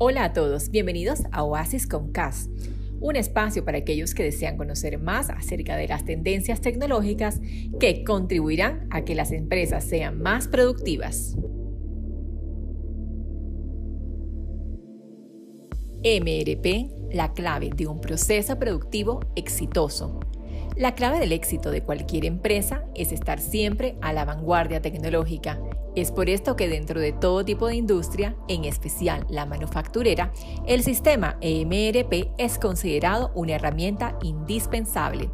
Hola a todos, bienvenidos a Oasis con CAS, un espacio para aquellos que desean conocer más acerca de las tendencias tecnológicas que contribuirán a que las empresas sean más productivas. MRP, la clave de un proceso productivo exitoso. La clave del éxito de cualquier empresa es estar siempre a la vanguardia tecnológica. Es por esto que dentro de todo tipo de industria, en especial la manufacturera, el sistema EMRP es considerado una herramienta indispensable,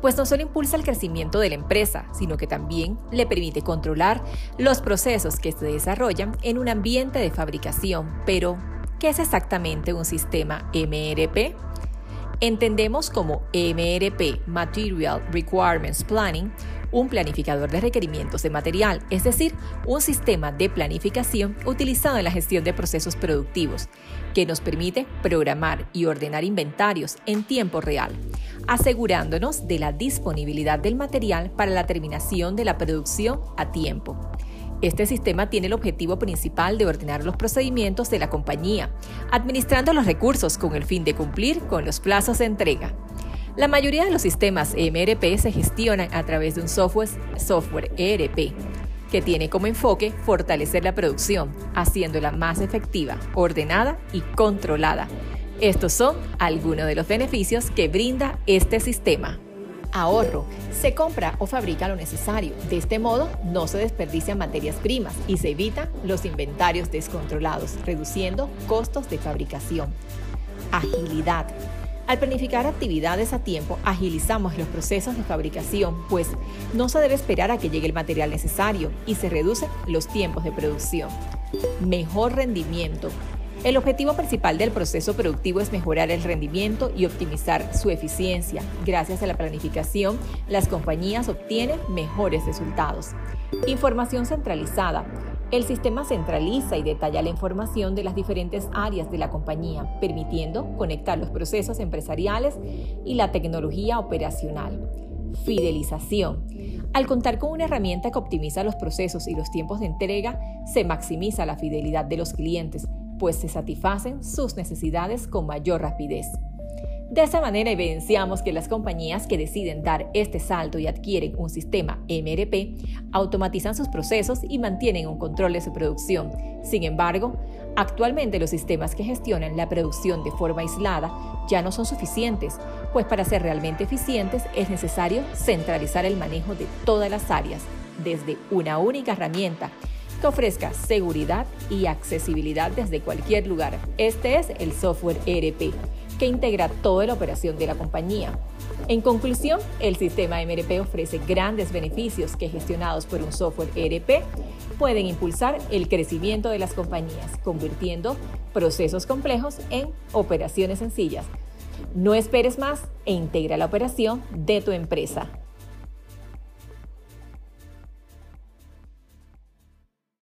pues no solo impulsa el crecimiento de la empresa, sino que también le permite controlar los procesos que se desarrollan en un ambiente de fabricación. Pero, ¿qué es exactamente un sistema EMRP? Entendemos como MRP, Material Requirements Planning, un planificador de requerimientos de material, es decir, un sistema de planificación utilizado en la gestión de procesos productivos, que nos permite programar y ordenar inventarios en tiempo real, asegurándonos de la disponibilidad del material para la terminación de la producción a tiempo. Este sistema tiene el objetivo principal de ordenar los procedimientos de la compañía, administrando los recursos con el fin de cumplir con los plazos de entrega. La mayoría de los sistemas MRP se gestionan a través de un software, software ERP, que tiene como enfoque fortalecer la producción, haciéndola más efectiva, ordenada y controlada. Estos son algunos de los beneficios que brinda este sistema. Ahorro. Se compra o fabrica lo necesario. De este modo, no se desperdician materias primas y se evitan los inventarios descontrolados, reduciendo costos de fabricación. Agilidad. Al planificar actividades a tiempo, agilizamos los procesos de fabricación, pues no se debe esperar a que llegue el material necesario y se reducen los tiempos de producción. Mejor rendimiento. El objetivo principal del proceso productivo es mejorar el rendimiento y optimizar su eficiencia. Gracias a la planificación, las compañías obtienen mejores resultados. Información centralizada. El sistema centraliza y detalla la información de las diferentes áreas de la compañía, permitiendo conectar los procesos empresariales y la tecnología operacional. Fidelización. Al contar con una herramienta que optimiza los procesos y los tiempos de entrega, se maximiza la fidelidad de los clientes, pues se satisfacen sus necesidades con mayor rapidez. De esa manera evidenciamos que las compañías que deciden dar este salto y adquieren un sistema MRP automatizan sus procesos y mantienen un control de su producción. Sin embargo, actualmente los sistemas que gestionan la producción de forma aislada ya no son suficientes, pues para ser realmente eficientes es necesario centralizar el manejo de todas las áreas, desde una única herramienta que ofrezca seguridad y accesibilidad desde cualquier lugar. Este es el software ERP, que integra toda la operación de la compañía. En conclusión, el sistema MRP ofrece grandes beneficios que gestionados por un software ERP pueden impulsar el crecimiento de las compañías, convirtiendo procesos complejos en operaciones sencillas. No esperes más e integra la operación de tu empresa.